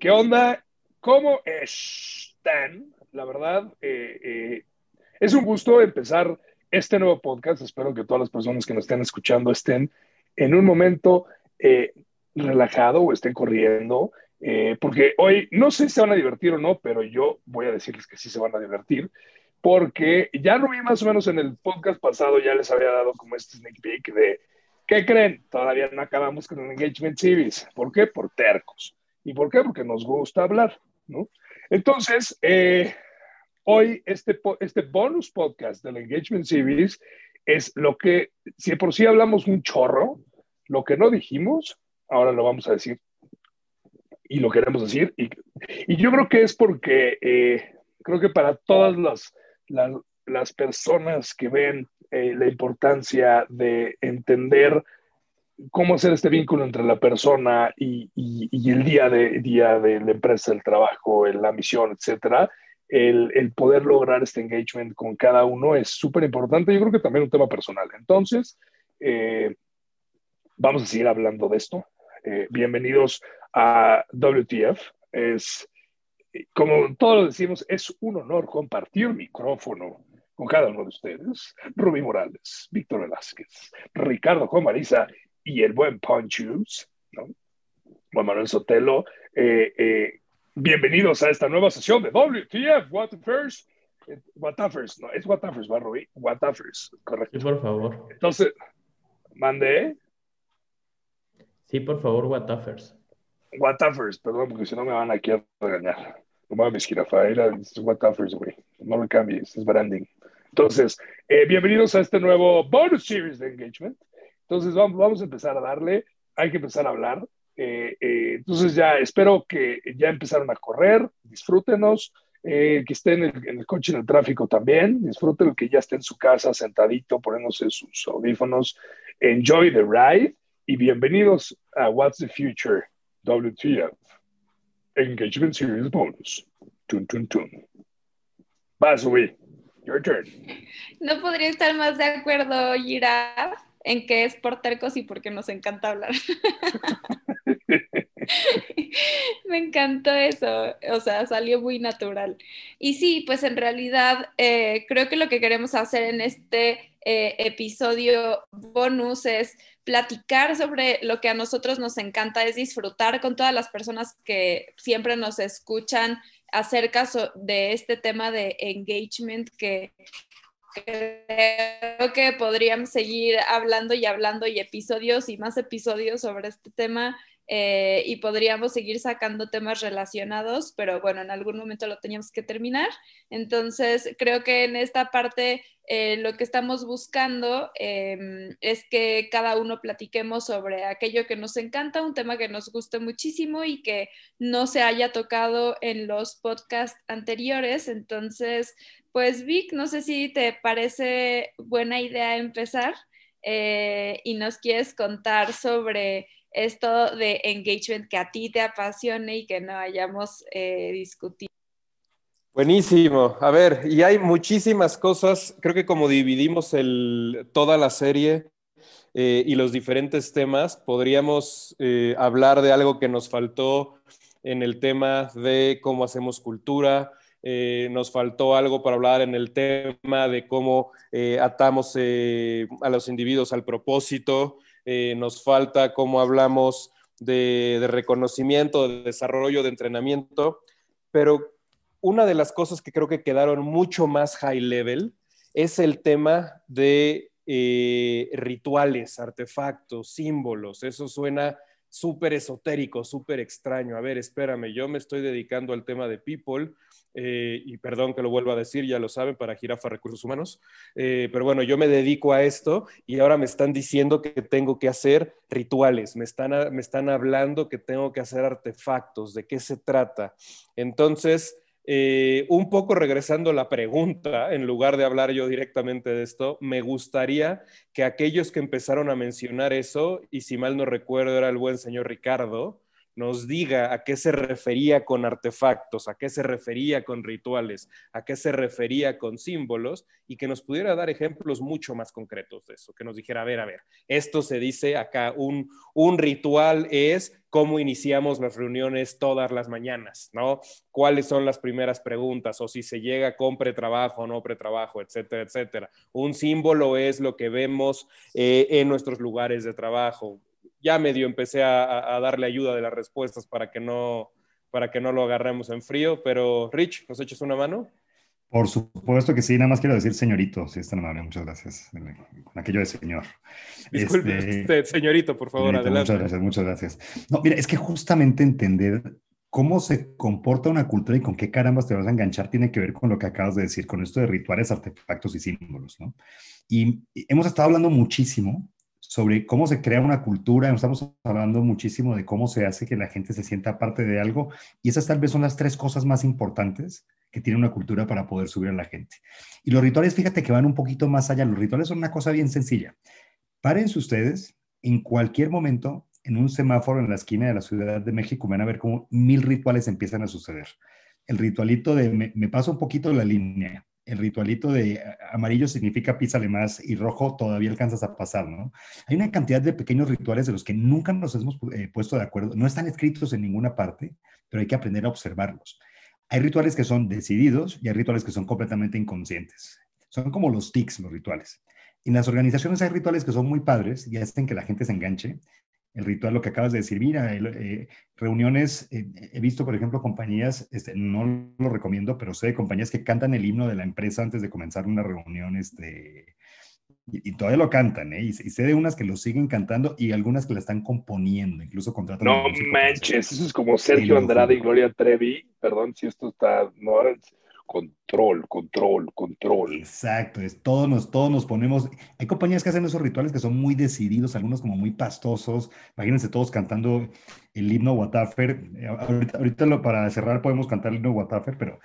¿Qué onda? ¿Cómo están? La verdad, eh, eh, es un gusto empezar este nuevo podcast. Espero que todas las personas que nos estén escuchando estén en un momento eh, relajado o estén corriendo, porque hoy no sé si se van a divertir o no, pero yo voy a decirles que sí se van a divertir, porque ya lo vi más o menos en el podcast pasado, ya les había dado como este sneak peek de, ¿qué creen? Todavía no acabamos con el Engagement Series. ¿Por qué? Por tercos. ¿Y por qué? Porque nos gusta hablar, ¿no? Entonces, eh, hoy este, este bonus podcast del Engagement Series es lo que, si por sí hablamos un chorro, lo que no dijimos, ahora lo vamos a decir y lo queremos decir. Y, y yo creo que es porque eh, creo que para todas las, las, personas que ven eh, la importancia de entender cómo hacer este vínculo entre la persona y, el día de, día de la empresa, el trabajo, la misión, etcétera, el, poder lograr este engagement con cada uno es súper importante. Yo creo que también un tema personal. Entonces, eh, vamos a seguir hablando de esto. Eh, bienvenidos a WTF. Es, como todos decimos, es un honor compartir micrófono con cada uno de ustedes. Rubí Morales, Víctor Velázquez, Ricardo Comariza y el buen Ponchus, ¿no? Juan Manuel Sotelo. Eh, eh, bienvenidos a esta nueva sesión de WTF, What the First. What the First, no, es What the First, ¿va, Rubí? What the First, correcto. Sí, por favor. Entonces, mandé. Sí, por favor, What the First. What the First, perdón, porque si no me van aquí a regañar. No mames, jirafa, era What the First, güey. No lo cambies, es branding. Entonces, eh, bienvenidos a este nuevo bonus series de engagement. Entonces vamos, a empezar a darle, hay que empezar a hablar. Eh, eh, entonces ya espero que ya empezaron a correr, disfrútenos, eh, que estén en el, coche, en el tráfico también, disfruten que ya esté en su casa sentadito, poniéndose sus audífonos. Enjoy the ride y bienvenidos a What's the Future WTF Engagement Series Bonus. Tun, tun, tun. Vas, Your turn. No podría estar más de acuerdo, Giraffe en qué es por tercos y porque nos encanta hablar. Me encantó eso, o sea, salió muy natural. Y sí, pues en realidad eh, creo que lo que queremos hacer en este eh, episodio bonus es platicar sobre lo que a nosotros nos encanta, es disfrutar con todas las personas que siempre nos escuchan acerca de este tema de engagement que creo que podríamos seguir hablando y hablando y episodios y más episodios sobre este tema eh, y podríamos seguir sacando temas relacionados, pero bueno, en algún momento lo teníamos que terminar. Entonces, creo que en esta parte eh, lo que estamos buscando em, es que cada uno platiquemos sobre aquello que nos encanta, un tema que nos guste muchísimo y que no se haya tocado en los podcasts anteriores. Entonces, pues Vic, no sé si te parece buena idea empezar eh, y nos quieres contar sobre esto de engagement que a ti te apasione y que no hayamos eh, discutido. Buenísimo. A ver, y hay muchísimas cosas, creo que como dividimos toda la serie eh, y los diferentes temas, podríamos hablar de algo que nos faltó en el tema de cómo hacemos cultura, eh, nos faltó algo para hablar en el tema de cómo eh, atamos eh, a los individuos al propósito, nos falta cómo hablamos de, reconocimiento, de desarrollo, de entrenamiento, pero una de las cosas que creo que quedaron mucho más high level es el tema de rituales, artefactos, símbolos. Eso suena súper esotérico, súper extraño. A ver, espérame, yo me estoy dedicando al tema de people eh, y perdón que lo vuelva a decir, ya lo saben, para Jirafa Recursos Humanos, eh, pero bueno, yo me dedico a esto y ahora me están diciendo que tengo que hacer rituales, me están, me están hablando que tengo que hacer artefactos, ¿de qué se trata? Entonces, eh, un poco regresando a la pregunta, en lugar de hablar yo directamente de esto, me gustaría que aquellos que empezaron a mencionar eso, y si mal no recuerdo era el buen señor Ricardo, nos diga a qué se refería con artefactos, a qué se refería con rituales, a qué se refería con símbolos y que nos pudiera dar ejemplos mucho más concretos de eso, que nos dijera, a ver, a ver, esto se dice acá, un, un ritual es cómo iniciamos las reuniones todas las mañanas, ¿no? ¿Cuáles son las primeras preguntas? O si se llega con pretrabajo o no pretrabajo, etcétera, etcétera. Un símbolo es lo que vemos eh, en nuestros lugares de trabajo ya medio empecé a, darle ayuda de las respuestas para que no para que no lo agarremos en frío, pero Rich, ¿nos echas una mano? Por supuesto que sí, nada más quiero decir señorito, si es tan amable, muchas gracias. Con aquello de señor. Disculpe, este, señorito, por favor, adelante. Muchas gracias, muchas gracias. No, mira, es que justamente entender cómo se comporta una cultura y con qué carambas te vas a enganchar tiene que ver con lo que acabas de decir, con esto de rituales, artefactos y símbolos, ¿no? Y hemos estado hablando muchísimo sobre cómo se crea una cultura, estamos hablando muchísimo de cómo se hace que la gente se sienta parte de algo, y esas tal vez son las tres cosas más importantes que tiene una cultura para poder subir a la gente. Y los rituales, fíjate que van un poquito más allá, los rituales son una cosa bien sencilla. Párense ustedes en cualquier momento en un semáforo en la esquina de la Ciudad de México, van a ver cómo mil rituales empiezan a suceder. El ritualito de me, me paso un poquito la línea, el ritualito de amarillo significa písale más y rojo todavía alcanzas a pasar, ¿no? Hay una cantidad de pequeños rituales de los que nunca nos hemos eh, puesto de acuerdo, no están escritos en ninguna parte, pero hay que aprender a observarlos. Hay rituales que son decididos y hay rituales que son completamente inconscientes. Son como los tics, los rituales. En las organizaciones hay rituales que son muy padres y hacen que la gente se enganche el ritual, lo que acabas de decir. Mira, eh, reuniones, eh, he visto, por ejemplo, compañías, este, no lo recomiendo, pero sé de compañías que cantan el himno de la empresa antes de comenzar una reunión, este, y, todavía lo cantan, ¿eh? Y, sé de unas que lo siguen cantando y algunas que la están componiendo, incluso contratan. No manches, eso es como Sergio Andrade y Gloria Trevi, perdón si esto está, no, control, control, control. Exacto, es, todos, nos, todos nos ponemos, hay compañías que hacen esos rituales que son muy decididos, algunos como muy pastosos, imagínense todos cantando el himno Watafer, eh, ahorita, ahorita lo, para cerrar podemos cantar el himno Watafer, pero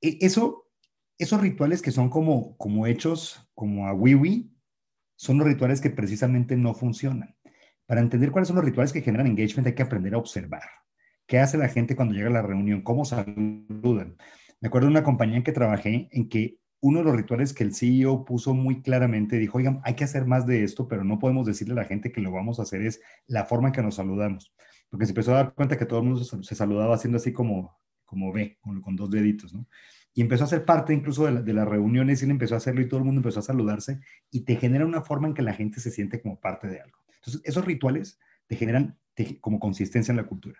e, eso, esos rituales que son como, como hechos como a wiwi, son los rituales que precisamente no funcionan. Para entender cuáles son los rituales que generan engagement hay que aprender a observar. ¿Qué hace la gente cuando llega a la reunión? ¿Cómo saludan? Me acuerdo de una compañía en que trabajé en que uno de los rituales que el CEO puso muy claramente, dijo, oigan, hay que hacer más de esto, pero no podemos decirle a la gente que lo vamos a hacer, es la forma en que nos saludamos. Porque se empezó a dar cuenta que todo el mundo se, saludaba haciendo así como, como ve, con, dos deditos, ¿no? Y empezó a ser parte incluso de, las reuniones y él empezó a hacerlo y todo el mundo empezó a saludarse y te genera una forma en que la gente se siente como parte de algo. Entonces, esos rituales te generan como consistencia en la cultura.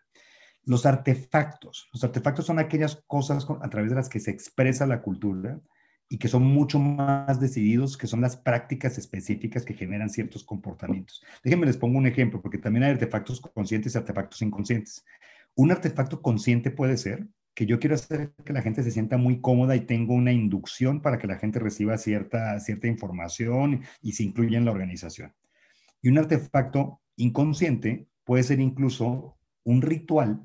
Los artefactos. Los artefactos son aquellas cosas a través de las que se expresa la cultura y que son mucho más decididos, que son las prácticas específicas que generan ciertos comportamientos. Déjenme les pongo un ejemplo, porque también hay artefactos conscientes y artefactos inconscientes. Un artefacto consciente puede ser que yo quiero hacer que la gente se sienta muy cómoda y tengo una inducción para que la gente reciba cierta, cierta información y se incluya en la organización. Y un artefacto inconsciente puede ser incluso un ritual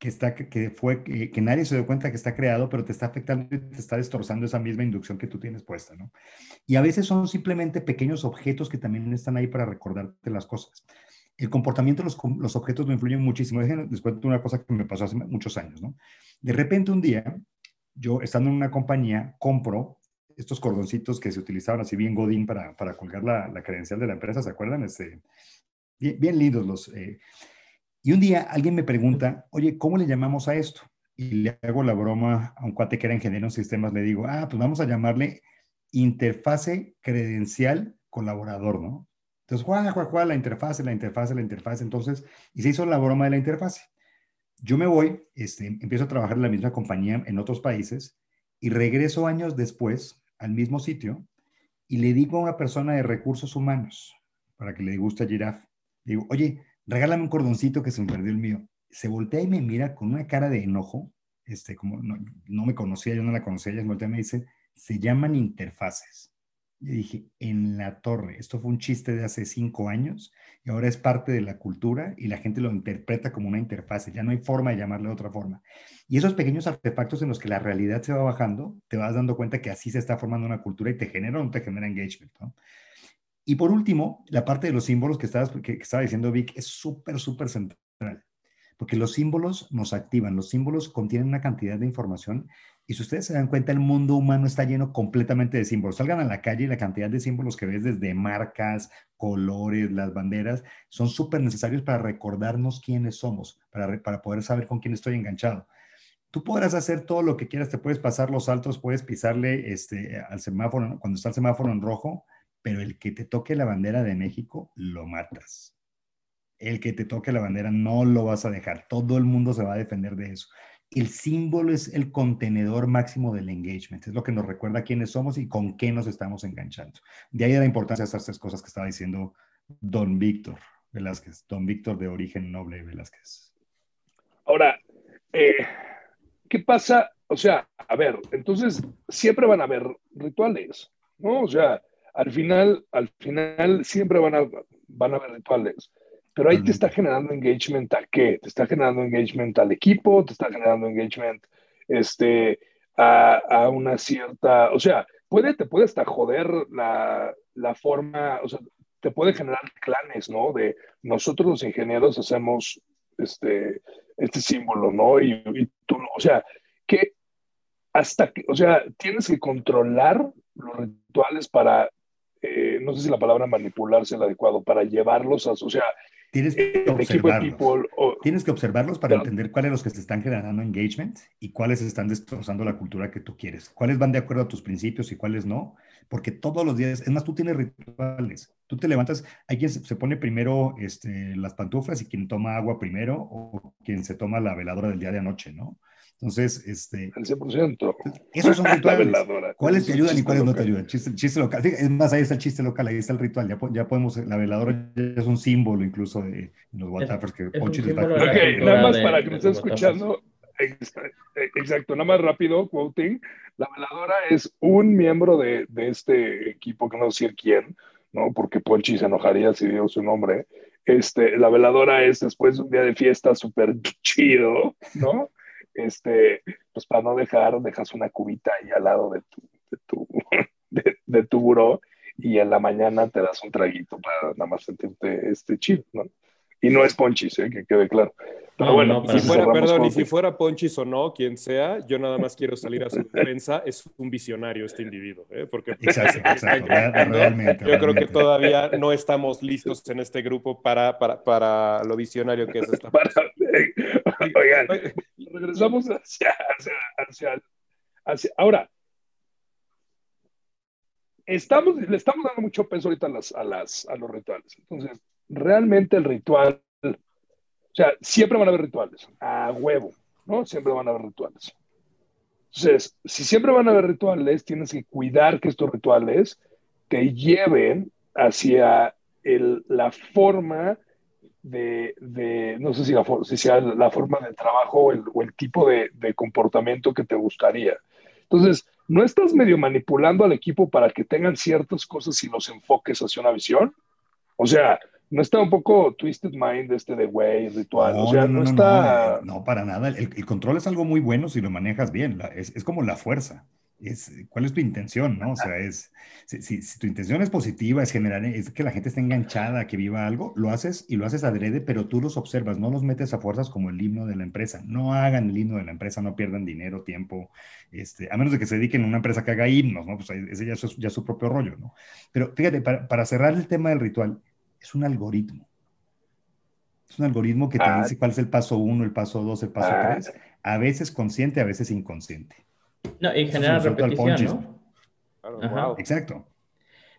que, está, que, fue, que, nadie se dio cuenta que está creado, pero te está afectando y te está destrozando esa misma inducción que tú tienes puesta, ¿no? Y a veces son simplemente pequeños objetos que también están ahí para recordarte las cosas. El comportamiento de los, los objetos me influyen muchísimo. Les cuento una cosa que me pasó hace muchos años, ¿no? De repente un día, yo estando en una compañía, compro estos cordoncitos que se utilizaban así bien godín para, para colgar la, la credencial de la empresa, ¿se acuerdan? Este, bien, bien lindos los... Eh, y un día alguien me pregunta, oye, ¿cómo le llamamos a esto? Y le hago la broma a un cuate que era ingeniero en sistemas, le digo, ah, pues vamos a llamarle interfase credencial colaborador, ¿no? Entonces, Juan, Juan, Juan, la interfase, la interfase, la interfase. Entonces, y se hizo la broma de la interfase. Yo me voy, este, empiezo a trabajar en la misma compañía en otros países y regreso años después al mismo sitio y le digo a una persona de recursos humanos, para que le guste a Giraffe, digo, oye, regálame un cordoncito que se me perdió el mío. Se voltea y me mira con una cara de enojo, este, como no, me conocía, yo no la conocía, ella se voltea y me dice, se llaman interfaces. Yo dije, en la torre, esto fue un chiste de hace cinco años y ahora es parte de la cultura y la gente lo interpreta como una interfase, ya no hay forma de llamarle de otra forma. Y esos pequeños artefactos en los que la realidad se va bajando, te vas dando cuenta que así se está formando una cultura y te genera o no te genera engagement. ¿no? Y por último, la parte de los símbolos que, estabas, que, estaba diciendo Vic es súper, súper central. porque los símbolos nos activan, los símbolos contienen una cantidad de información y si ustedes se dan cuenta, el mundo humano está lleno completamente de símbolos. Salgan a la calle y la cantidad de símbolos que ves desde marcas, colores, las banderas, son súper necesarios para recordarnos quiénes somos, para, para poder saber con quién estoy enganchado. Tú podrás hacer todo lo que quieras, te puedes pasar los saltos, puedes pisarle este, al semáforo cuando está el semáforo en rojo, pero el que te toque la bandera de México, lo matas. El que te toque la bandera no lo vas a dejar. Todo el mundo se va a defender de eso el símbolo es el contenedor máximo del engagement, es lo que nos recuerda quiénes somos y con qué nos estamos enganchando. De ahí la importancia de estas tres cosas que estaba diciendo don Víctor Velázquez, don Víctor de origen noble Velázquez. Ahora, eh, ¿qué pasa? O sea, a ver, entonces siempre van a haber rituales, ¿no? O sea, al final, al final siempre van a, van a haber rituales. Pero ahí te está generando engagement a qué? Te está generando engagement al equipo, te está generando engagement este, a, una cierta, o sea, puede, te puede hasta joder la, forma, o sea, te puede generar clanes, ¿no? De nosotros los ingenieros hacemos este, este símbolo, ¿no? Y, tú, o sea, que hasta que, o sea, tienes que controlar los rituales para, eh, no sé si la palabra manipular es el adecuado, para llevarlos a, o sea, Tienes que observarlos. Tienes que observarlos para entender cuáles los que se están generando engagement y cuáles están destrozando la cultura que tú quieres. Cuáles van de acuerdo a tus principios y cuáles no. Porque todos los días, es más, tú tienes rituales. Tú te levantas, hay quien se pone primero este, las pantuflas y quien toma agua primero o quien se toma la veladora del día de anoche, ¿no? Entonces, este... Al 100%. Esos son rituales. ¿Cuáles te ayudan y cuáles no te ayudan? Chiste, chiste local. Es más, ahí está el chiste local, ahí está el ritual. Ya, ya podemos, la veladora ya es un símbolo incluso de, los WhatsApp que Ponchi está... nada más para que me estén escuchando, exacto, nada más rápido, quoting, la veladora es un miembro de, de este equipo, que no sé quién, ¿no? Porque Ponchi se enojaría si dio su nombre. Este, la veladora es después de un día de fiesta súper chido, ¿no? Este, pues para no dejar, dejas una cubita ahí al lado de tu, de tu, de, tu buró y en la mañana te das un traguito para nada más sentirte este chido, ¿no? Y no es ponchis, ¿eh? que quede claro. Pero bueno, si fuera, perdón, y si fuera ponchis o no, quien sea, yo nada más quiero salir a su defensa, es un visionario este individuo, ¿eh? porque exacto, exacto, realmente, yo creo que todavía no estamos listos en este grupo para, para, para lo visionario que es esta. Para, oigan, regresamos hacia, hacia, hacia, ahora. Estamos, le estamos dando mucho peso ahorita a, las, a, las, a los rituales. Entonces, realmente el ritual, o sea, siempre van a haber rituales, a huevo, ¿no? Siempre van a haber rituales. Entonces, si siempre van a haber rituales, tienes que cuidar que estos rituales te lleven hacia el, la forma de, no sé si, la, si sea la forma de trabajo o el, tipo de, comportamiento que te gustaría. Entonces, ¿no estás medio manipulando al equipo para que tengan ciertas cosas y los enfoques hacia una visión? O sea, ¿no está un poco twisted mind este de güey, ritual? No, o sea, no, está... No, para nada. El, control es algo muy bueno si lo manejas bien. es, es como la fuerza es cuál es tu intención, ¿no? O sea, es, si, tu intención es positiva, es generar, es que la gente esté enganchada, que viva algo, lo haces y lo haces adrede, pero tú los observas, no los metes a fuerzas como el himno de la empresa. No hagan el himno de la empresa, no pierdan dinero, tiempo, este, a menos de que se dediquen a una empresa que haga himnos, ¿no? Pues ese ya es, ya su propio rollo, ¿no? Pero fíjate, para, cerrar el tema del ritual, es un algoritmo. Es un algoritmo que te ah. dice cuál es el paso uno, el paso dos, el paso ah. tres, a veces consciente, a veces inconsciente. No, y genera repetición, ¿no? Exacto.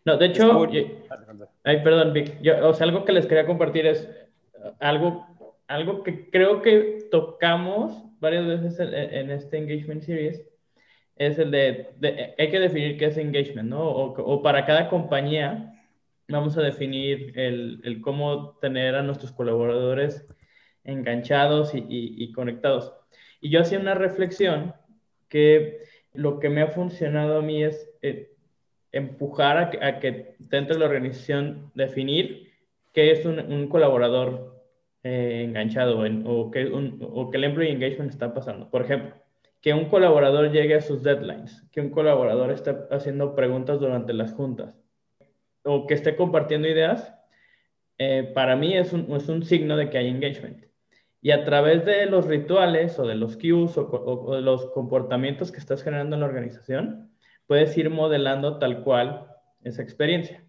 No, de hecho, ay, perdón, Vic, o sea, algo que les quería compartir es uh, algo, algo que creo que tocamos varias veces en, este Engagement Series, es el de, hay que definir qué es engagement, ¿no? O, para cada compañía vamos a definir el, el, cómo tener a nuestros colaboradores enganchados y, y conectados. Y yo hacía una reflexión que lo que me ha funcionado a mí es eh, empujar a que, dentro de la organización definir qué es un, colaborador eh, enganchado o, que o que el employee engagement está pasando. Por ejemplo, que un colaborador llegue a sus deadlines, que un colaborador esté haciendo preguntas durante las juntas o que esté compartiendo ideas, eh, para mí es un, es un signo de que hay engagement. Y a través de los rituales o de los cues o, de los comportamientos que estás generando en la organización, puedes ir modelando tal cual esa experiencia.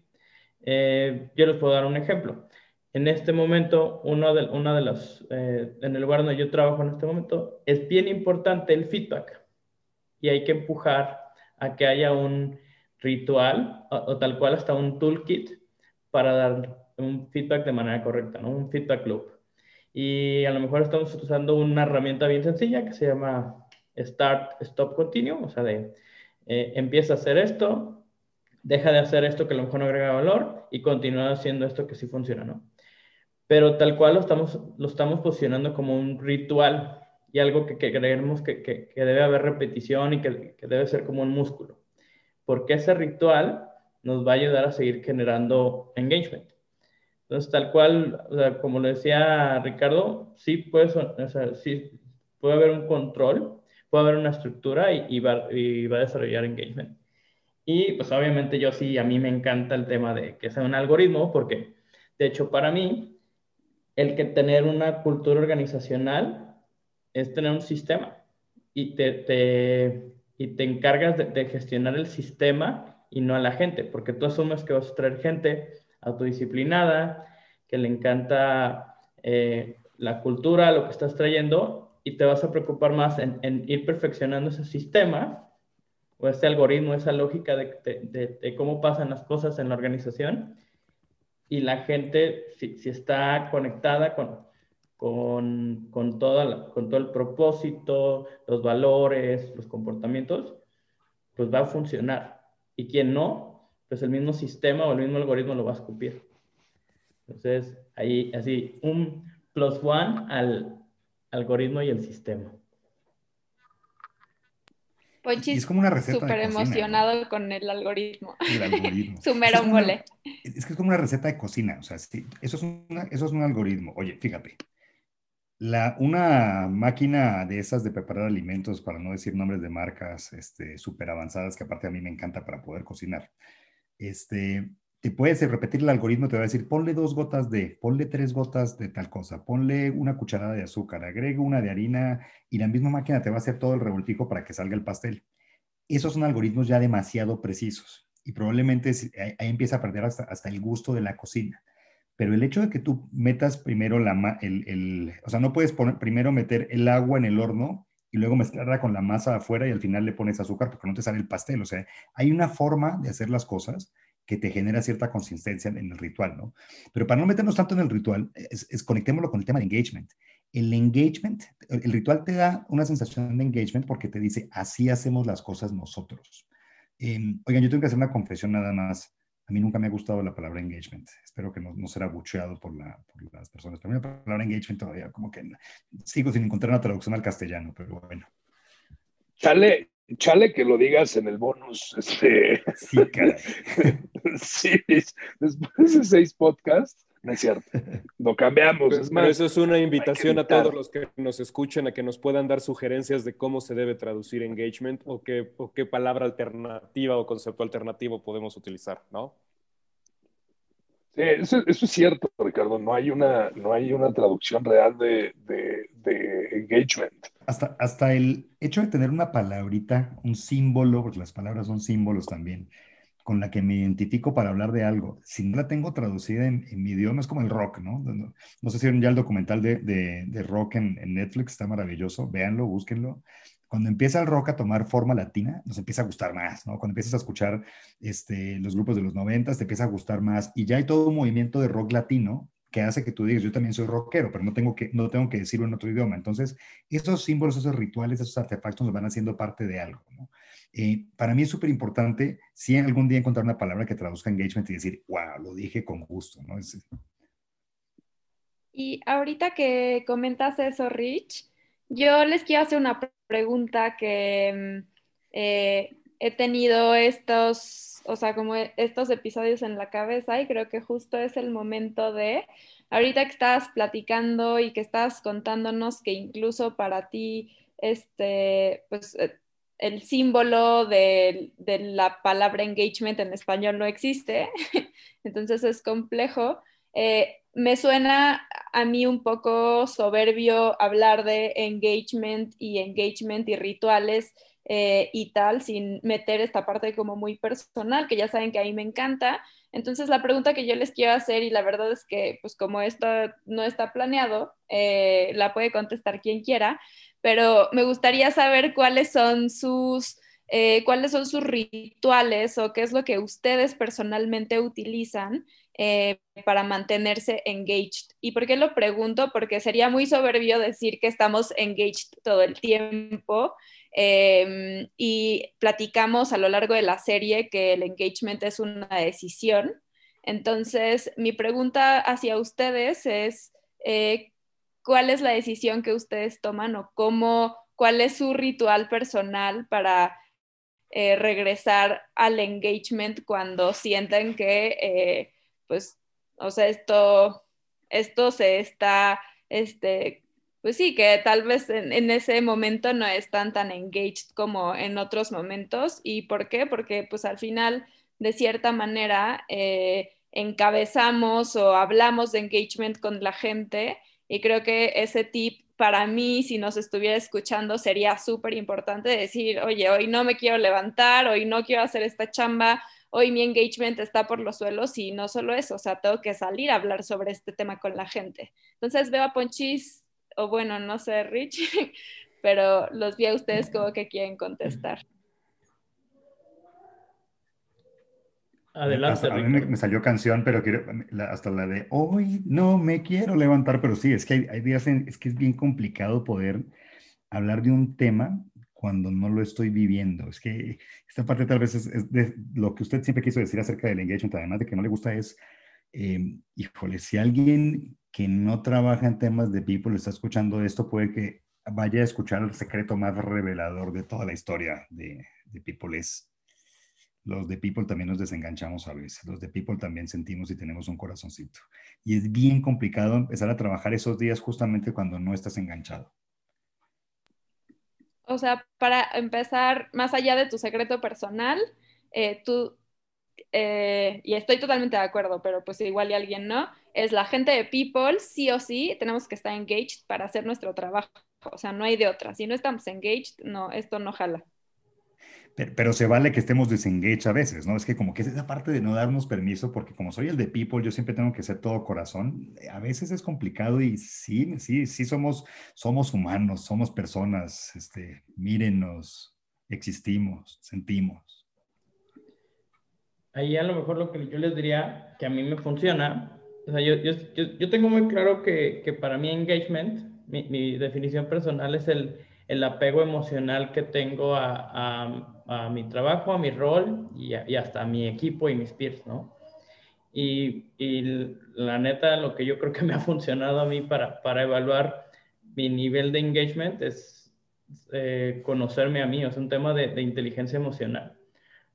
Eh, yo les puedo dar un ejemplo. En este momento, una de las, eh, en el lugar donde yo trabajo en este momento, es bien importante el feedback. Y hay que empujar a que haya un ritual o, tal cual hasta un toolkit para dar un feedback de manera correcta, ¿no? Un feedback loop. Y a lo mejor estamos usando una herramienta bien sencilla que se llama Start, Stop, Continue, o sea, de eh, empieza a hacer esto, deja de hacer esto que a lo mejor no agrega valor y continúa haciendo esto que sí funciona, ¿no? Pero tal cual lo estamos, lo estamos posicionando como un ritual y algo que, creemos que, que, debe haber repetición y que, debe ser como un músculo. Porque ese ritual nos va a ayudar a seguir generando engagement. Entonces, tal cual, como lo decía Ricardo, sí puede, sí puede haber un control, puede haber una estructura y, y, va, y va a desarrollar engagement. Y pues obviamente yo sí, a mí me encanta el tema de que sea un algoritmo, porque de hecho para mí, el que tener una cultura organizacional es tener un sistema y te, te y te encargas de, de, gestionar el sistema y no a la gente, porque tú asumes que vas a traer gente autodisciplinada, que le encanta eh, la cultura, lo que estás trayendo, y te vas a preocupar más en, ir perfeccionando ese sistema o ese algoritmo, esa lógica de, cómo pasan las cosas en la organización. Y la gente, si, está conectada con, con, con, con todo el propósito, los valores, los comportamientos, pues va a funcionar. Y quien no, pues el mismo sistema o el mismo algoritmo lo va a escupir. Entonces, ahí, así, un plus one al algoritmo y el sistema. Es como una receta súper emocionado con el algoritmo. El algoritmo. Su mero es mole. es que es como una receta de cocina. O sea, eso, es eso es un algoritmo. Oye, fíjate. La, una máquina de esas de preparar alimentos, para no decir nombres de marcas este, súper avanzadas, que aparte a mí me encanta para poder cocinar, este, te puedes repetir el algoritmo, te va a decir, ponle dos gotas de, ponle tres gotas de tal cosa, ponle una cucharada de azúcar, agrega una de harina y la misma máquina te va a hacer todo el revoltijo para que salga el pastel. Esos son algoritmos ya demasiado precisos y probablemente ahí empieza a perder hasta, hasta el gusto de la cocina. Pero el hecho de que tú metas primero el, el, o sea, no puedes poner, primero meter el agua en el horno y luego mezclarla con la masa afuera y al final le pones azúcar porque no te sale el pastel. O sea, hay una forma de hacer las cosas que te genera cierta consistencia en el ritual, ¿no? Pero para no meternos tanto en el ritual, es, conectémoslo con el tema de engagement. El engagement, el, ritual te da una sensación de engagement porque te dice, así hacemos las cosas nosotros. Em, oigan, yo tengo que hacer una confesión nada más. A mí nunca me ha gustado la palabra engagement. Espero que no, no será bucheado por, la, por las personas. Pero la palabra engagement todavía como que sigo sin encontrar una traducción al castellano, pero bueno. Chale, chale que lo digas en el bonus. Este... Sí, caray. sí, después de seis podcasts, no es cierto. Lo cambiamos. es más, eso es una invitación a todos los que nos escuchen a que nos puedan dar sugerencias de cómo se debe traducir engagement o qué, o qué palabra alternativa o concepto alternativo podemos utilizar, ¿no? Sí, eso, es cierto, Ricardo. No hay una, no hay una traducción real de, de, de, engagement. Hasta, hasta el hecho de tener una palabrita, un símbolo, porque las palabras son símbolos también, con la que me identifico para hablar de algo. Si no la tengo traducida en, mi idioma, es como el rock, ¿no? No, sé si vieron ya el documental de, de, rock en, en, Netflix, está maravilloso. Véanlo, búsquenlo cuando empieza el rock a tomar forma latina, nos empieza a gustar más, ¿no? Cuando empiezas a escuchar este, los grupos de los noventas, te empieza a gustar más y ya hay todo un movimiento de rock latino que hace que tú digas, yo también soy rockero, pero no tengo que, no tengo que decirlo en otro idioma. Entonces, esos símbolos, esos rituales, esos artefactos nos van haciendo parte de algo, ¿no? Eh, para mí es súper importante si algún día encontrar una palabra que traduzca engagement y decir, wow, lo dije con gusto, ¿no? Y ahorita que comentas eso, Rich, yo les quiero hacer una pregunta que mm, eh, he tenido estos, o sea, como estos episodios en la cabeza y creo que justo es el momento de, ahorita que estás platicando y que estás contándonos que incluso para ti, este, pues eh, el símbolo de, la palabra engagement en español no existe, entonces es complejo. Eh, me suena a mí un poco soberbio hablar de engagement y engagement y rituales eh, y tal, sin meter esta parte como muy personal, que ya saben que a mí me encanta. Entonces, la pregunta que yo les quiero hacer, y la verdad es que, pues como esto no está planeado, eh, la puede contestar quien quiera, pero me gustaría saber cuáles son sus... Eh, cuáles son sus rituales o qué es lo que ustedes personalmente utilizan eh, para mantenerse engaged. ¿Y por qué lo pregunto? Porque sería muy soberbio decir que estamos engaged todo el tiempo Em, y platicamos a lo largo de la serie que el engagement es una decisión. Entonces, mi pregunta hacia ustedes es, eh, ¿cuál es la decisión que ustedes toman o cómo, cuál es su ritual personal para eh, regresar al engagement cuando sienten que, eh, pues, o sea, esto, esto se está, este, pues sí, que tal vez en, ese momento no están tan engaged como en otros momentos. ¿Y por qué? Porque pues al final, de cierta manera, eh, encabezamos o hablamos de engagement con la gente y creo que ese tip para mí, si nos estuviera escuchando, sería súper importante decir, oye, hoy no me quiero levantar, hoy no quiero hacer esta chamba, hoy mi engagement está por los suelos y no solo eso, o sea, tengo que salir a hablar sobre este tema con la gente. Entonces veo a Ponchis o bueno, no sé, Rich, pero los vi a ustedes como que quieren contestar. Adelante. A mí me, salió canción, pero quiero, hasta la de hoy no me quiero levantar, pero sí, es que hay, días es que es bien complicado poder hablar de un tema cuando no lo estoy viviendo. Es que esta parte tal vez es, de lo que usted siempre quiso decir acerca del engagement, además de que no le gusta es, eh, híjole, si alguien que no trabaja en temas de people está escuchando esto, puede que vaya a escuchar el secreto más revelador de toda la historia de, de People es los de People también nos desenganchamos a veces, los de People también sentimos y tenemos un corazoncito. Y es bien complicado empezar a trabajar esos días justamente cuando no estás enganchado. O sea, para empezar, más allá de tu secreto personal, eh, tú, eh, y estoy totalmente de acuerdo, pero pues igual y alguien no, es la gente de People, sí o sí, tenemos que estar engaged para hacer nuestro trabajo. O sea, no hay de otra. Si no estamos engaged, no, esto no jala. Pero, se vale que estemos desengaged a veces, ¿no? Es que como que es esa parte de no darnos permiso, porque como soy el de People, yo siempre tengo que ser todo corazón. A veces es complicado y sí, sí, sí somos, somos humanos, somos personas, este, mírenos, existimos, sentimos. Ahí a lo mejor lo que yo les diría que a mí me funciona o sea, yo, yo, yo, tengo muy claro que, que para mí engagement, mi, mi, definición personal es el, el apego emocional que tengo a, a, a, mi trabajo, a mi rol y, y, hasta a mi equipo y mis peers, ¿no? Y, y, la neta, lo que yo creo que me ha funcionado a mí para, para evaluar mi nivel de engagement es eh, conocerme a mí, o sea, un tema de, de inteligencia emocional.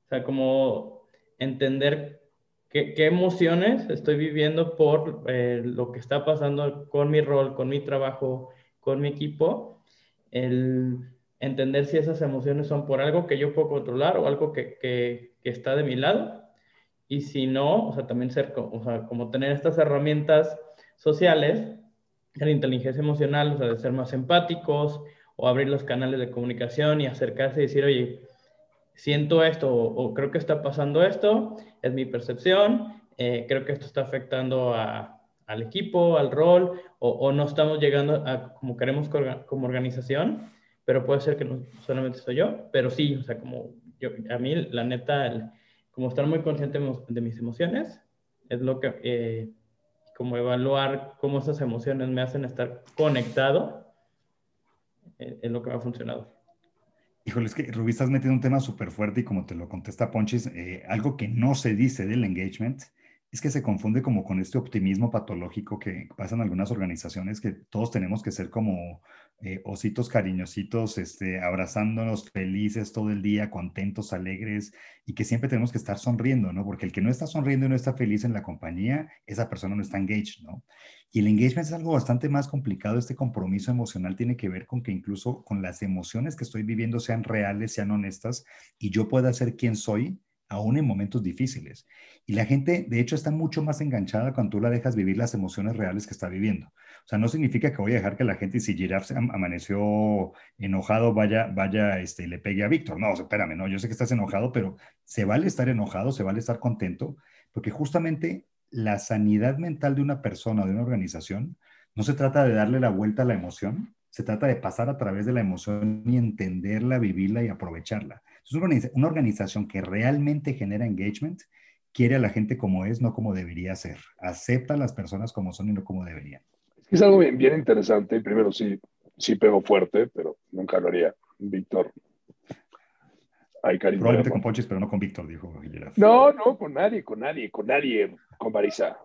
O sea, como entender ¿Qué, emociones estoy viviendo por eh, lo que está pasando con mi rol, con mi trabajo, con mi equipo? El entender si esas emociones son por algo que yo puedo controlar o algo que, que, está de mi lado. Y si no, o sea, también ser, o sea, como tener estas herramientas sociales, la inteligencia emocional, o sea, de ser más empáticos o abrir los canales de comunicación y acercarse y decir, oye, siento esto o, creo que está pasando esto, es mi percepción, eh, creo que esto está afectando al equipo, al rol, o, no estamos llegando a como queremos como organización, pero puede ser que no solamente soy yo, pero sí, o sea, como yo, a mí la neta, como estar muy consciente de mis emociones, es lo que, eh, como evaluar cómo esas emociones me hacen estar conectado, eh, es lo que me ha funcionado. Híjole, es que Rubí, estás metiendo un tema súper fuerte y como te lo contesta Ponchis, eh, algo que no se dice del engagement es que se confunde como con este optimismo patológico que pasa en algunas organizaciones, que todos tenemos que ser como eh, ositos cariñositos, este, abrazándonos felices todo el día, contentos, alegres, y que siempre tenemos que estar sonriendo, ¿no? Porque el que no está sonriendo y no está feliz en la compañía, esa persona no está engaged, ¿no? Y el engagement es algo bastante más complicado. Este compromiso emocional tiene que ver con que incluso con las emociones que estoy viviendo sean reales, sean honestas y yo pueda ser quien soy aún en momentos difíciles. Y la gente, de hecho, está mucho más enganchada cuando tú la dejas vivir las emociones reales que está viviendo. O sea, no significa que voy a dejar que la gente, si Giraffe amaneció enojado, vaya, vaya, este, le pegue a Víctor. No, espérame, no, yo sé que estás enojado, pero se vale estar enojado, se vale estar contento, porque justamente la sanidad mental de una persona, de una organización, no se trata de darle la vuelta a la emoción, se trata de pasar a través de la emoción y entenderla, vivirla y aprovecharla. Es una organización que realmente genera engagement, quiere a la gente como es, no como debería ser. Acepta a las personas como son y no como deberían. Es algo bien, bien interesante. Primero sí, sí pego fuerte, pero nunca lo haría. Víctor. Hay cariño. Probablemente con Ponchis, pero no con Víctor, dijo No, no, con nadie, con nadie, con nadie, con Marisa.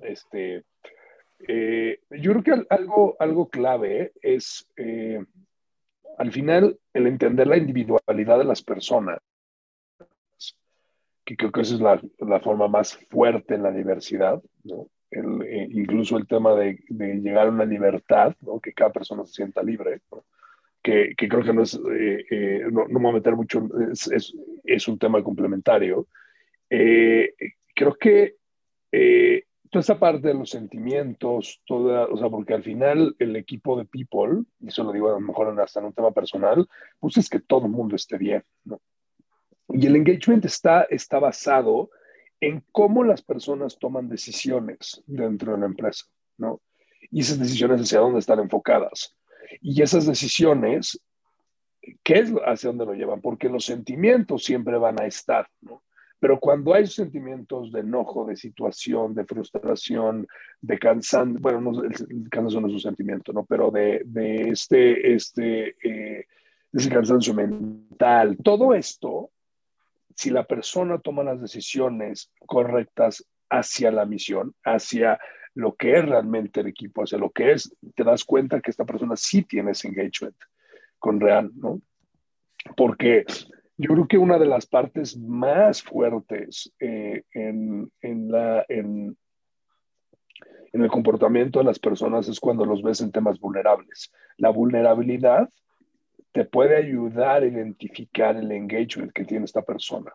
Este, eh, yo creo que algo, algo clave es eh, al final, el entender la individualidad de las personas, que creo que esa es la, forma más fuerte en la diversidad. Eh, incluso el tema de, llegar a una libertad, ¿no? que cada persona se sienta libre, que, creo que no es, eh, eh, no, me voy a meter mucho, es, es un tema complementario. creo que toda esa parte de los sentimientos, toda, o sea, porque al final el equipo de people, y eso lo digo a lo mejor hasta en un tema personal, pues es que todo el mundo esté bien, ¿no? Y el engagement está, está basado en cómo las personas toman decisiones dentro de la empresa, ¿no? Y esas decisiones hacia dónde están enfocadas. Y esas decisiones, ¿qué es hacia dónde lo llevan? Porque los sentimientos siempre van a estar, ¿no? Pero cuando hay sentimientos de enojo, de situación, de frustración, de cansancio, bueno, no, el, cansancio no es un sentimiento, ¿no? Pero de, de este, este, eh, ese cansancio mental, todo esto, si la persona toma las decisiones correctas hacia la misión, hacia lo que es realmente el equipo, hacia lo que es, te das cuenta que esta persona sí tiene ese engagement con real, ¿no? Porque yo creo que una de las partes más fuertes eh, en, la, en, el comportamiento de las personas es cuando los ves en temas vulnerables. La vulnerabilidad te puede ayudar a identificar el engagement que tiene esta persona.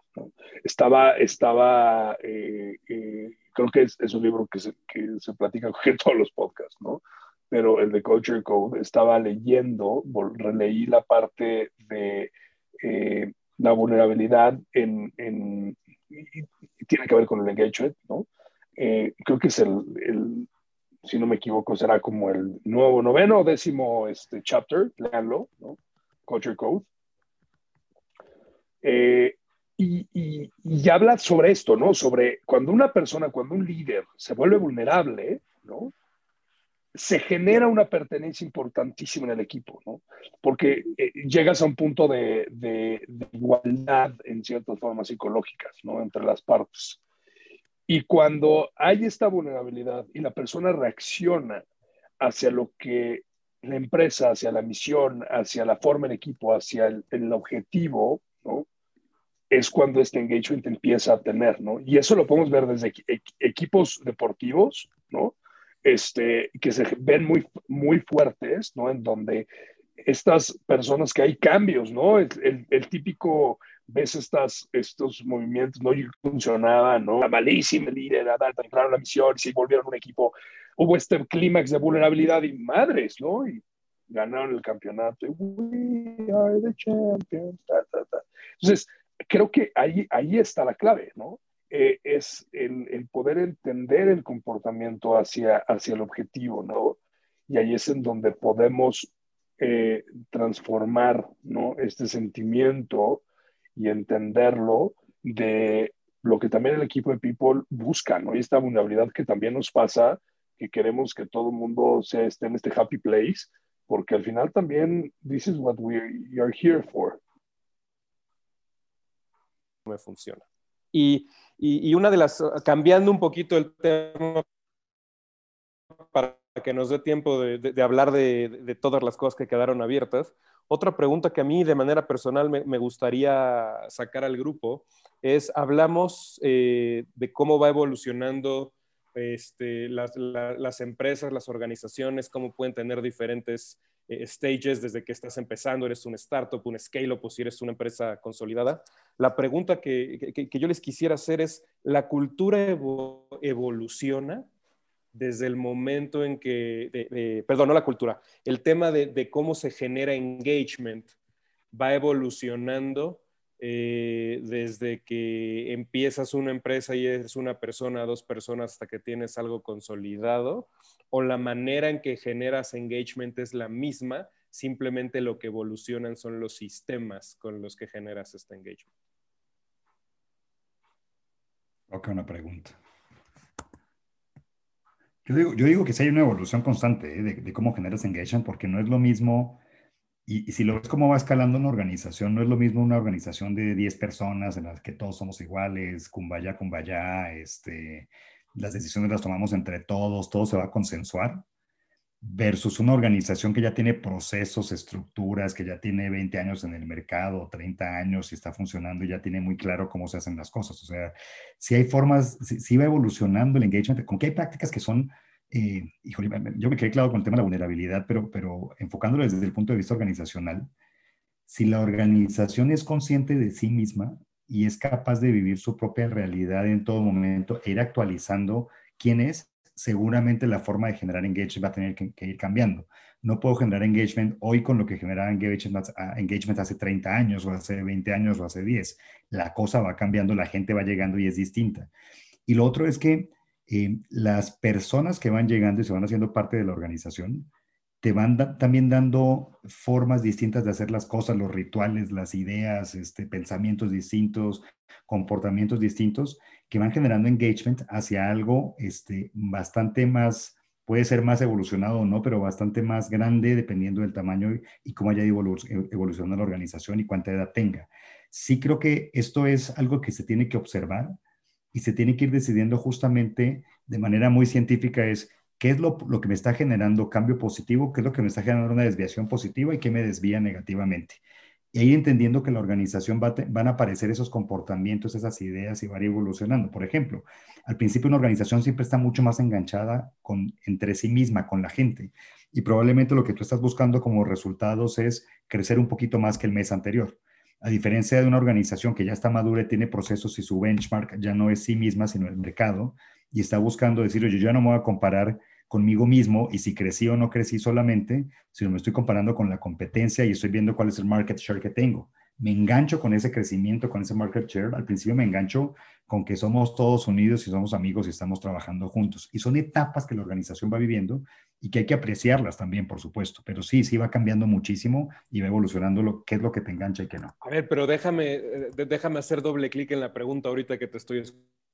Estaba, estaba eh, eh, creo que es, un libro que se, que se platica en todos los podcasts, ¿no? Pero el de Culture Code, estaba leyendo, releí la parte de la vulnerabilidad en, en tiene que ver con el engagement, ¿no? Eh, creo que es el, si no me equivoco, será como el nuevo noveno o décimo este, chapter, leanlo, ¿no? Culture Code. Eh, y, y, y, habla sobre esto, ¿no? Sobre cuando una persona, cuando un líder se vuelve vulnerable, ¿no? se genera una pertenencia importantísima en el equipo, ¿no? Porque eh, llegas a un punto de, igualdad en ciertas formas psicológicas, ¿no? Entre las partes. Y cuando hay esta vulnerabilidad y la persona reacciona hacia lo que la empresa, hacia la misión, hacia la forma del equipo, hacia el, objetivo, ¿no? Es cuando este engagement empieza a tener, ¿no? Y eso lo podemos ver desde equipos deportivos, ¿no? este, que se ven muy, muy fuertes, ¿no? En donde estas personas que hay cambios, ¿no? El, el, típico, ves estas, estos movimientos, no funcionaban, ¿no? La malísima líder, a la misión se volvieron un equipo. Hubo este clímax de vulnerabilidad y madres, ¿no? Y ganaron el campeonato. We are the champions. Entonces, creo que ahí, ahí está la clave, ¿no? Eh, es el, poder entender el comportamiento hacia, hacia el objetivo, ¿no? Y ahí es en donde podemos eh, transformar, ¿no? Este sentimiento y entenderlo de lo que también el equipo de People busca, ¿no? Y esta vulnerabilidad que también nos pasa, que queremos que todo el mundo se esté en este happy place, porque al final también this is what we are here for. Me funciona. Y y, una de las, cambiando un poquito el tema para que nos dé tiempo de, hablar de, todas las cosas que quedaron abiertas, otra pregunta que a mí de manera personal me, gustaría sacar al grupo es, hablamos eh, de cómo va evolucionando este, las, empresas, las organizaciones, cómo pueden tener diferentes eh, stages, desde que estás empezando, eres un startup, un scale-up o si eres una empresa consolidada. La pregunta que, yo les quisiera hacer es, ¿la cultura evoluciona desde el momento en que, perdón, no la cultura, el tema de, cómo se genera engagement va evolucionando eh, desde que empiezas una empresa y eres una persona, dos personas hasta que tienes algo consolidado, o la manera en que generas engagement es la misma, simplemente lo que evolucionan son los sistemas con los que generas este engagement. Ok, una pregunta. Yo digo, yo digo que sí hay una evolución constante ¿eh? de, cómo generas engagement, porque no es lo mismo, y, si lo ves cómo va escalando una organización, no es lo mismo una organización de 10 personas en las que todos somos iguales, cumbaya, cumbaya, este, las decisiones las tomamos entre todos, todo se va a consensuar, versus una organización que ya tiene procesos, estructuras, que ya tiene 20 años en el mercado, 30 años y está funcionando y ya tiene muy claro cómo se hacen las cosas. O sea, si hay formas, si, va evolucionando el engagement, con que hay prácticas que son, eh, híjole, yo me quedé claro con el tema de la vulnerabilidad, pero, pero enfocándolo desde el punto de vista organizacional, si la organización es consciente de sí misma, y es capaz de vivir su propia realidad en todo momento e ir actualizando quién es, seguramente la forma de generar engagement va a tener que, ir cambiando. No puedo generar engagement hoy con lo que generaba engagement, engagement hace 30 años o hace 20 años o hace 10. La cosa va cambiando, la gente va llegando y es distinta. Y lo otro es que eh, las personas que van llegando y se van haciendo parte de la organización, te van también dando formas distintas de hacer las cosas, los rituales, las ideas, este, pensamientos distintos, comportamientos distintos, que van generando engagement hacia algo este, bastante más, puede ser más evolucionado o no, pero bastante más grande dependiendo del tamaño y, cómo haya evolucionado la organización y cuánta edad tenga. Sí creo que esto es algo que se tiene que observar y se tiene que ir decidiendo justamente de manera muy científica es qué es lo, que me está generando cambio positivo, qué es lo que me está generando una desviación positiva y qué me desvía negativamente. Y ahí entendiendo que la organización va van a aparecer esos comportamientos, esas ideas y va a ir evolucionando. Por ejemplo, al principio una organización siempre está mucho más enganchada entre sí misma, con la gente. Y probablemente lo que tú estás buscando como resultados es crecer un poquito más que el mes anterior. A diferencia de una organización que ya está madura y tiene procesos y su benchmark ya no es sí misma, sino el mercado, y está buscando decir, oye, yo ya no me voy a comparar conmigo mismo y si crecí o no crecí solamente, sino me estoy comparando con la competencia y estoy viendo cuál es el market share que tengo. Me engancho con ese crecimiento, con ese market share. Al principio me engancho con que somos todos unidos y somos amigos y estamos trabajando juntos. Y son etapas que la organización va viviendo y que hay que apreciarlas también, por supuesto. Pero sí, sí va cambiando muchísimo y va evolucionando lo qué es lo que te engancha y qué no. A ver, pero déjame, eh, déjame hacer doble clic en la pregunta ahorita que te estoy escuchando.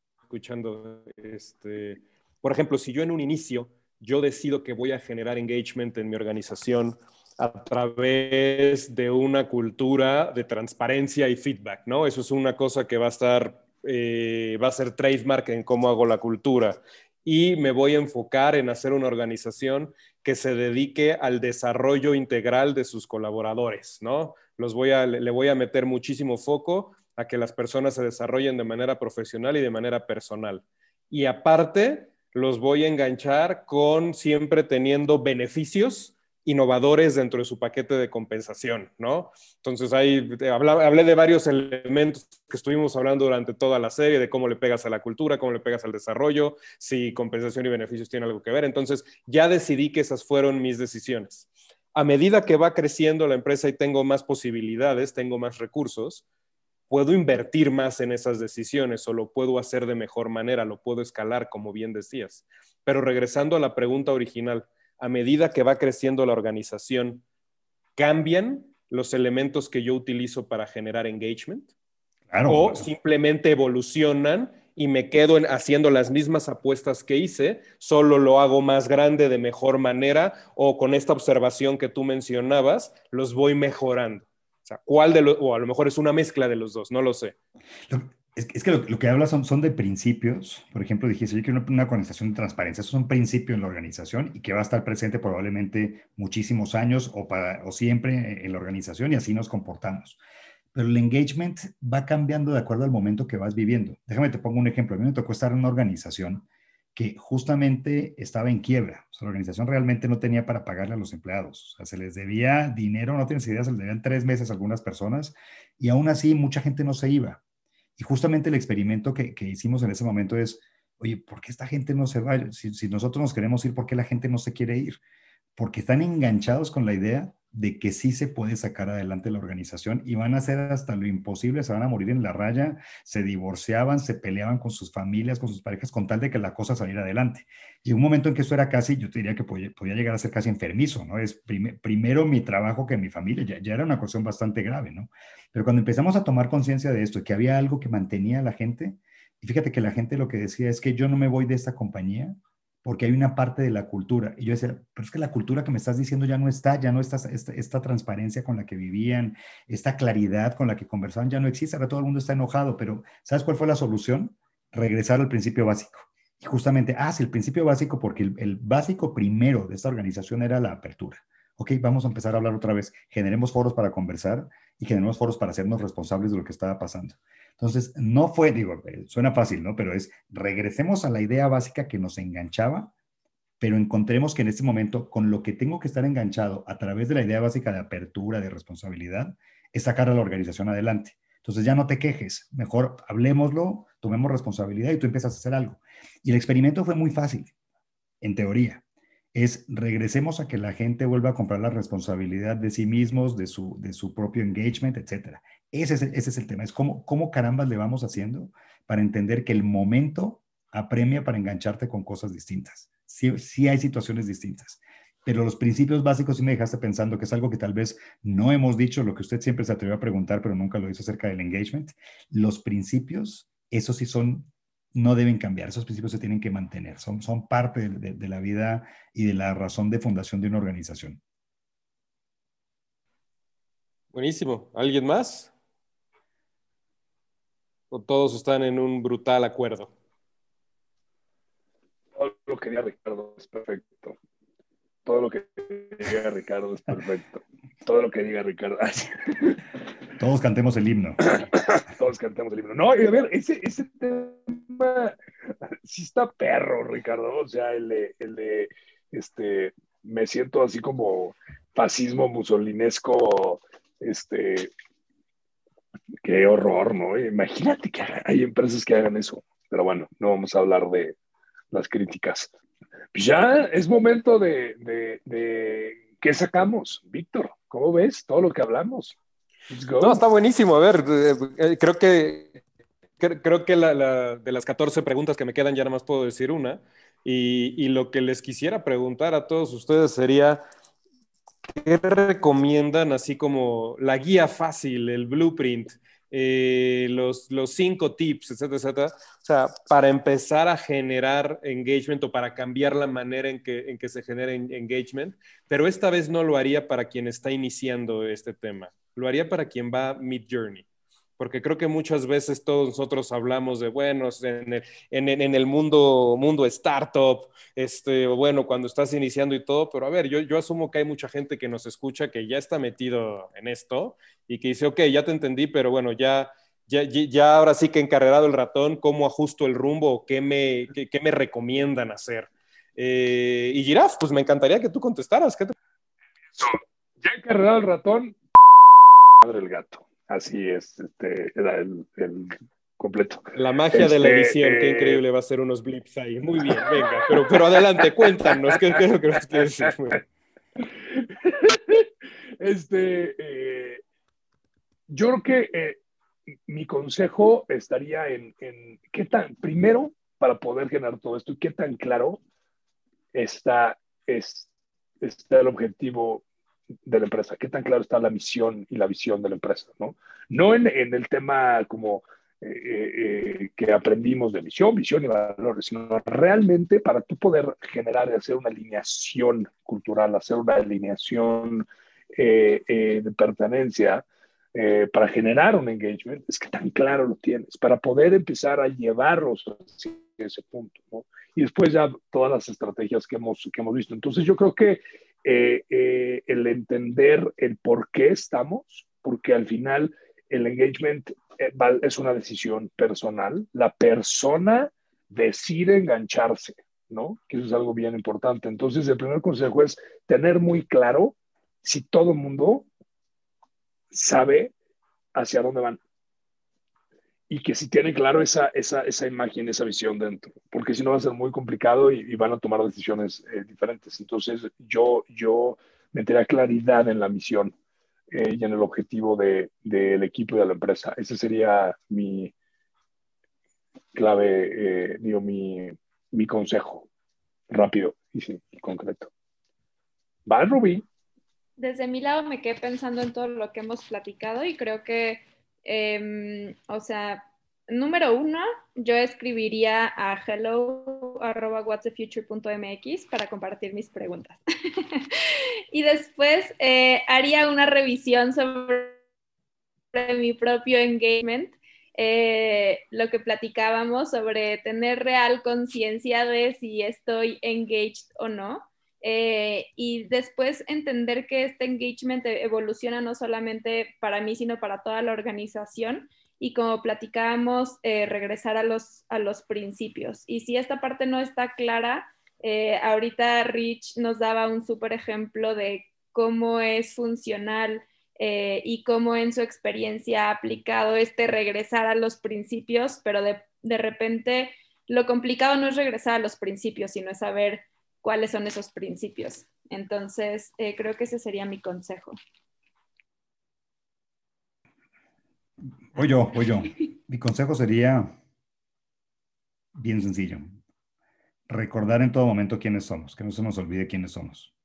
Este, por ejemplo, si yo en un inicio yo decido que voy a generar engagement en mi organización a través de una cultura de transparencia y feedback, ¿no? Eso es una cosa que va a estar, eh, va a ser trademark en cómo hago la cultura. Y me voy a enfocar en hacer una organización que se dedique al desarrollo integral de sus colaboradores, ¿no? Los voy a, le voy a meter muchísimo foco a que las personas se desarrollen de manera profesional y de manera personal. Y aparte, los voy a enganchar con siempre teniendo beneficios innovadores dentro de su paquete de compensación, ¿no? Entonces ahí hablé de varios elementos que estuvimos hablando durante toda la serie, de cómo le pegas a la cultura, cómo le pegas al desarrollo, si compensación y beneficios tienen algo que ver. Entonces ya decidí que esas fueron mis decisiones. A medida que va creciendo la empresa y tengo más posibilidades, tengo más recursos, puedo invertir más en esas decisiones o lo puedo hacer de mejor manera, lo puedo escalar, como bien decías. Pero regresando a la pregunta original, a medida que va creciendo la organización, ¿cambian los elementos que yo utilizo para generar engagement? o simplemente evolucionan y me quedo haciendo las mismas apuestas que hice, solo lo hago más grande de mejor manera o con esta observación que tú mencionabas, los voy mejorando. ¿Cuál de los, o a lo mejor es una mezcla de los dos, no lo sé. es, que lo, que hablas son, son de principios. Por ejemplo, dijiste, yo quiero una, una, organización de transparencia. Eso es un principio en la organización y que va a estar presente probablemente muchísimos años o, para, o siempre en la organización y así nos comportamos. Pero el engagement va cambiando de acuerdo al momento que vas viviendo. Déjame te pongo un ejemplo. A mí me tocó estar en una organización que justamente estaba en quiebra. O la organización realmente no tenía para pagarle a los empleados. Se les debía dinero, no tienes idea, se les debían tres meses a algunas personas y aún así mucha gente no se iba. Y justamente el experimento que, que hicimos en ese momento es, oye, ¿por qué esta gente no se va? Si, si nosotros nos queremos ir, ¿por qué la gente no se quiere ir? Porque están enganchados con la idea de que sí se puede sacar adelante la organización y van a hacer hasta lo imposible, se van a morir en la raya, se divorciaban, se peleaban con sus familias, con sus parejas, con tal de que la cosa saliera adelante. Y un momento en que eso era casi, yo te diría que podía, llegar a ser casi enfermizo, ¿no? Es primero mi trabajo que mi familia, ya, ya, era una cuestión bastante grave, ¿no? Pero cuando empezamos a tomar conciencia de esto, que había algo que mantenía a la gente, y fíjate que la gente lo que decía es que yo no me voy de esta compañía porque hay una parte de la cultura. Y yo decía, pero es que la cultura que me estás diciendo ya no está, ya no está esta, transparencia con la que vivían, esta claridad con la que conversaban, ya no existe. Ahora todo el mundo está enojado, pero ¿sabes cuál fue la solución? Regresar al principio básico. Y justamente, ah, sí, el principio básico, porque el, el básico primero de esta organización era la apertura. Ok, vamos a empezar a hablar otra vez. Generemos foros para conversar y generemos foros para hacernos responsables de lo que estaba pasando. Entonces, no fue, digo, eh, suena fácil, ¿no? Pero es, regresemos a la idea básica que nos enganchaba, pero encontremos que en este momento, con lo que tengo que estar enganchado a través de la idea básica de apertura, de responsabilidad, es sacar a la organización adelante. Entonces ya no te quejes, mejor hablemoslo, tomemos responsabilidad y tú empiezas a hacer algo. Y el experimento fue muy fácil, en teoría. Es regresemos a que la gente vuelva a comprar la responsabilidad de sí mismos, de su, de su propio engagement, etcétera. Ese es, ese es el tema, es cómo, cómo carambas le vamos haciendo para entender que el momento apremia para engancharte con cosas distintas. Sí, sí hay situaciones distintas, pero los principios básicos sí me dejaste pensando que es algo que tal vez no hemos dicho, lo que usted siempre se atrevió a preguntar, pero nunca lo hizo acerca del engagement. Los principios, esos sí son, no deben cambiar, esos principios se tienen que mantener, son, son parte de, de la vida y de la razón de fundación de una organización. Buenísimo. ¿Alguien más? ¿O todos están en un brutal acuerdo? Todo lo que diga Ricardo es perfecto. Todo lo que diga Ricardo es perfecto. Todo lo que diga Ricardo. Todos cantemos el himno. Todos cantemos el himno. No, a ver, ese, ese tema sí está perro, Ricardo. O sea, el de, el de este, me siento así como fascismo musolinesco, este, Qué horror, ¿no? Imagínate que hay empresas que hagan eso. Pero bueno, no vamos a hablar de las críticas. Pues ya es momento de, de, ¿qué sacamos? Víctor, ¿cómo ves todo lo que hablamos? No, está buenísimo. A ver, eh, eh, creo que creo que la, de las 14 preguntas que me quedan ya nada más puedo decir una. Y, y, lo que les quisiera preguntar a todos ustedes sería, ¿qué recomiendan así como la guía fácil, el blueprint, eh, los, los cinco tips, etcétera, etcétera? O sea, para empezar a generar engagement o para cambiar la manera en que, en que se genera engagement, pero esta vez no lo haría para quien está iniciando este tema, lo haría para quien va mid journey porque creo que muchas veces todos nosotros hablamos de, bueno, en el, en, mundo, mundo startup, este, bueno, cuando estás iniciando y todo, pero a ver, yo, asumo que hay mucha gente que nos escucha que ya está metido en esto y que dice, ok, ya te entendí, pero bueno, ya, ya, ya ahora sí que encarregado el ratón, ¿cómo ajusto el rumbo? ¿Qué me, qué, me recomiendan hacer? Eh, y Giraf, pues me encantaría que tú contestaras. ¿qué Ya encarregado el ratón, madre el gato. Así es, este, era el, completo. La magia de la este, edición, qué increíble, va a ser unos blips ahí. Muy bien, venga, pero, pero adelante, cuéntanos, ¿qué, es lo que nos quieres decir? Este, eh, yo creo que eh, mi consejo estaría en, qué tan, primero, para poder generar todo esto, qué tan claro está, es, está el objetivo de la empresa, qué tan claro está la misión y la visión de la empresa, ¿no? No en, en el tema como eh, eh, que aprendimos de misión, visión y valores, sino realmente para tú poder generar y hacer una alineación cultural, hacer una alineación eh, de pertenencia, para generar un engagement, es que tan claro lo tienes, para poder empezar a llevarlos hacia ese punto, ¿no? Y después ya todas las estrategias que hemos, que hemos visto. Entonces yo creo que eh, eh, el entender el por qué estamos, porque al final el engagement eh, es una decisión personal. La persona decide engancharse, ¿no? Que eso es algo bien importante. Entonces, el primer consejo es tener muy claro si todo el mundo sabe hacia dónde van. Y que si tiene claro esa, esa, esa imagen, esa visión dentro, porque si no va a ser muy complicado y, van a tomar decisiones eh, diferentes. Entonces, yo, yo metería claridad en la misión eh, y en el objetivo del de, equipo y de la empresa. Ese sería mi clave, eh, digo, mi, mi, consejo rápido y, y concreto. ¿Va, Rubí? Desde mi lado me quedé pensando en todo lo que hemos platicado y creo que, em, o sea, número uno, yo escribiría a hello.whatsthefuture.mx para compartir mis preguntas. y después eh, haría una revisión sobre mi propio engagement, eh, lo que platicábamos sobre tener real conciencia de si estoy engaged o no. Eh, y después entender que este engagement evoluciona no solamente para mí, sino para toda la organización y como platicábamos, eh, regresar a los, a los principios. Y si esta parte no está clara, eh, ahorita Rich nos daba un súper ejemplo de cómo es funcional y cómo en su experiencia ha aplicado este regresar a los principios, pero de, de repente lo complicado no es regresar a los principios, sino es saber cuáles son esos principios. Entonces, eh, creo que ese sería mi consejo. Voy yo, voy yo. Mi consejo sería bien sencillo. Recordar en todo momento quiénes somos, que no se nos olvide quiénes somos.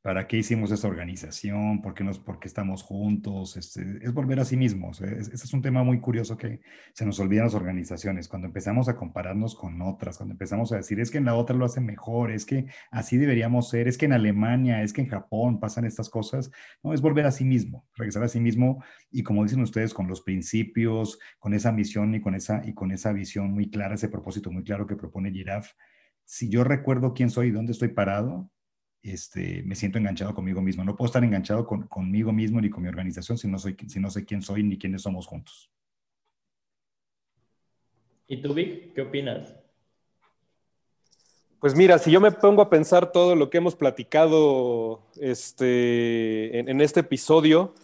¿Para qué hicimos esta organización? ¿Por qué, nos, por qué estamos juntos? Este, es volver a sí mismos. Ese es un tema muy curioso que se nos olvidan las organizaciones. Cuando empezamos a compararnos con otras, cuando empezamos a decir, es que en la otra lo hacen mejor, es que así deberíamos ser, es que en Alemania, es que en Japón pasan estas cosas. No, es volver a sí mismo, regresar a sí mismo y como dicen ustedes, con los principios, con esa misión y con esa, y con esa visión muy clara, ese propósito muy claro que propone Giraffe. Si yo recuerdo quién soy y dónde estoy parado, este, me siento enganchado conmigo mismo. No puedo estar enganchado conmigo mismo ni con mi organización si no, soy, si no sé quién soy ni quiénes somos juntos. ¿Y tú, Vic, qué opinas? Pues mira, si yo me pongo a pensar todo lo que hemos platicado este, en, este episodio,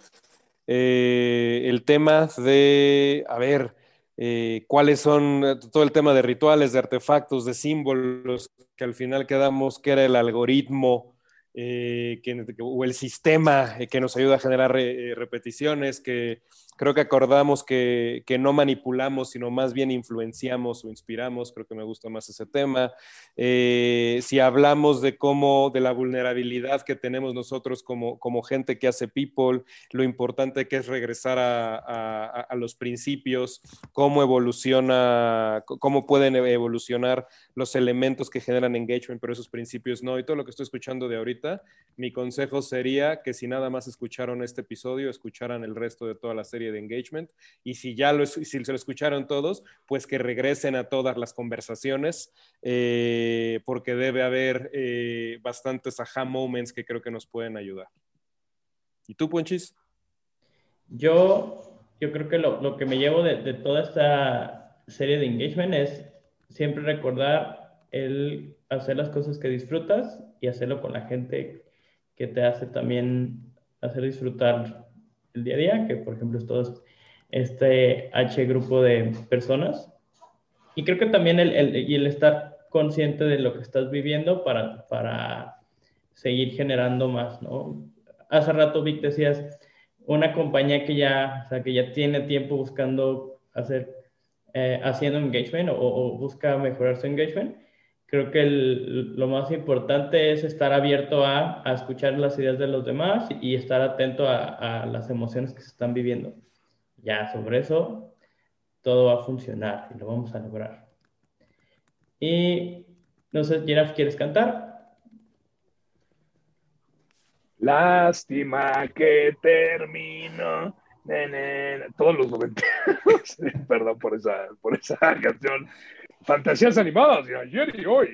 eh, el tema de, a ver, eh, cuáles son eh, todo el tema de rituales, de artefactos, de símbolos, que al final quedamos que era el algoritmo eh, o el sistema que nos ayuda a generar repeticiones, que creo que acordamos que, no manipulamos, sino más bien influenciamos o inspiramos, creo que me gusta más ese tema. Eh, si hablamos de cómo, de la vulnerabilidad que tenemos nosotros como, como gente que hace people, lo importante que es regresar a, los principios, cómo evoluciona, cómo pueden evolucionar los elementos que generan engagement, pero esos principios no. Y todo lo que estoy escuchando de ahorita, mi consejo sería que si nada más escucharon este episodio, escucharan el resto de toda la serie de engagement. Y si ya lo, si se lo escucharon todos, pues que regresen a todas las conversaciones, eh, porque debe haber eh, bastantes aha moments que creo que nos pueden ayudar. ¿Y tú, Ponchis? Yo, yo creo que lo, lo que me llevo de, de, toda esta serie de engagement es siempre recordar el hacer las cosas que disfrutas y hacerlo con la gente que te hace también hacer disfrutar el día a día, que por ejemplo es todo este H grupo de personas. Y creo que también el, el, y el estar consciente de lo que estás viviendo para, para seguir generando más, ¿no? Hace rato, Vic, decías, una compañía que ya, o sea, que ya tiene tiempo buscando hacer, eh, haciendo engagement o, o, busca mejorar su engagement, creo que lo más importante es estar abierto a, a, escuchar las ideas de los demás y estar atento a, a, las emociones que se están viviendo. Ya sobre eso, todo va a funcionar y lo vamos a lograr. Y no sé, Giraf, ¿quieres cantar? Lástima que termino. Todos los 90. Perdón por esa, por esa canción fantasías animadas de ayer y hoy.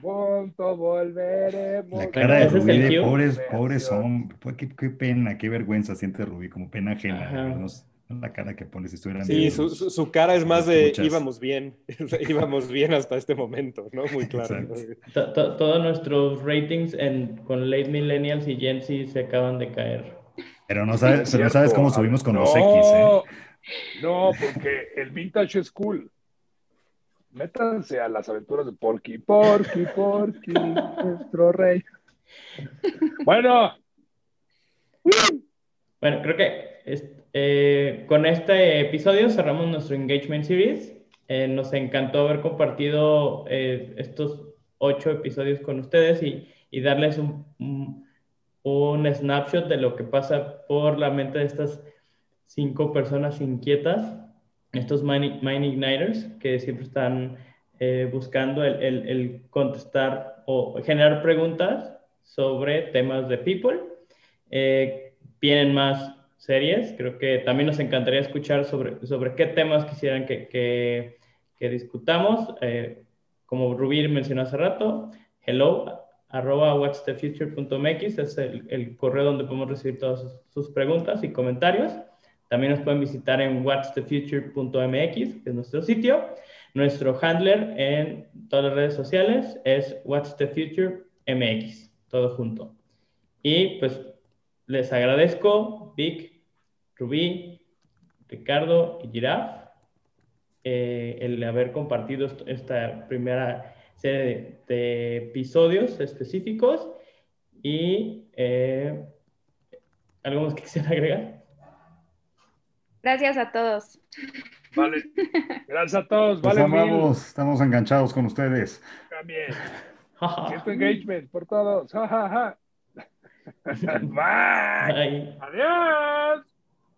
Pronto volveremos. La cara de Rubí de pobres, pobres son. Qué, qué, pena, qué vergüenza siente Rubí, como pena ajena. La cara que pones si estuvieran Sí, su, su, cara es más de íbamos bien, íbamos bien hasta este momento, ¿no? Muy claro. Todos nuestros ratings en, con late millennials y Gen Z se acaban de caer. Pero no sabes, pero no sabes cómo subimos con los X, ¿eh? No, porque el vintage es cool. Métanse a las aventuras de Porky, Porky, Porky, nuestro rey. Bueno. Bueno, creo que eh, con este episodio cerramos nuestro Engagement Series. Eh, nos encantó haber compartido eh, estos ocho episodios con ustedes y, darles un, un, snapshot de lo que pasa por la mente de estas cinco personas inquietas, estos mind, igniters que siempre están buscando el, el, el contestar o generar preguntas sobre temas de people. Eh, vienen más series, creo que también nos encantaría escuchar sobre, sobre qué temas quisieran que, que, que discutamos. Eh, como Rubí mencionó hace rato, hello arroba whatsthefuture.mx es el, el, correo donde podemos recibir todas sus, preguntas y comentarios. También nos pueden visitar en whatsthefuture.mx, que es nuestro sitio. Nuestro handler en todas las redes sociales es whatsthefuturemx todo junto. Y pues les agradezco, Vic, Rubí, Ricardo y Giraf, eh, el haber compartido esta primera serie de, episodios específicos. Y eh, algo más que quisiera agregar. Gracias a todos. Vale. Gracias a todos. Vale, amamos, estamos enganchados con ustedes. También. Siento engagement por todos. Bye. Adiós.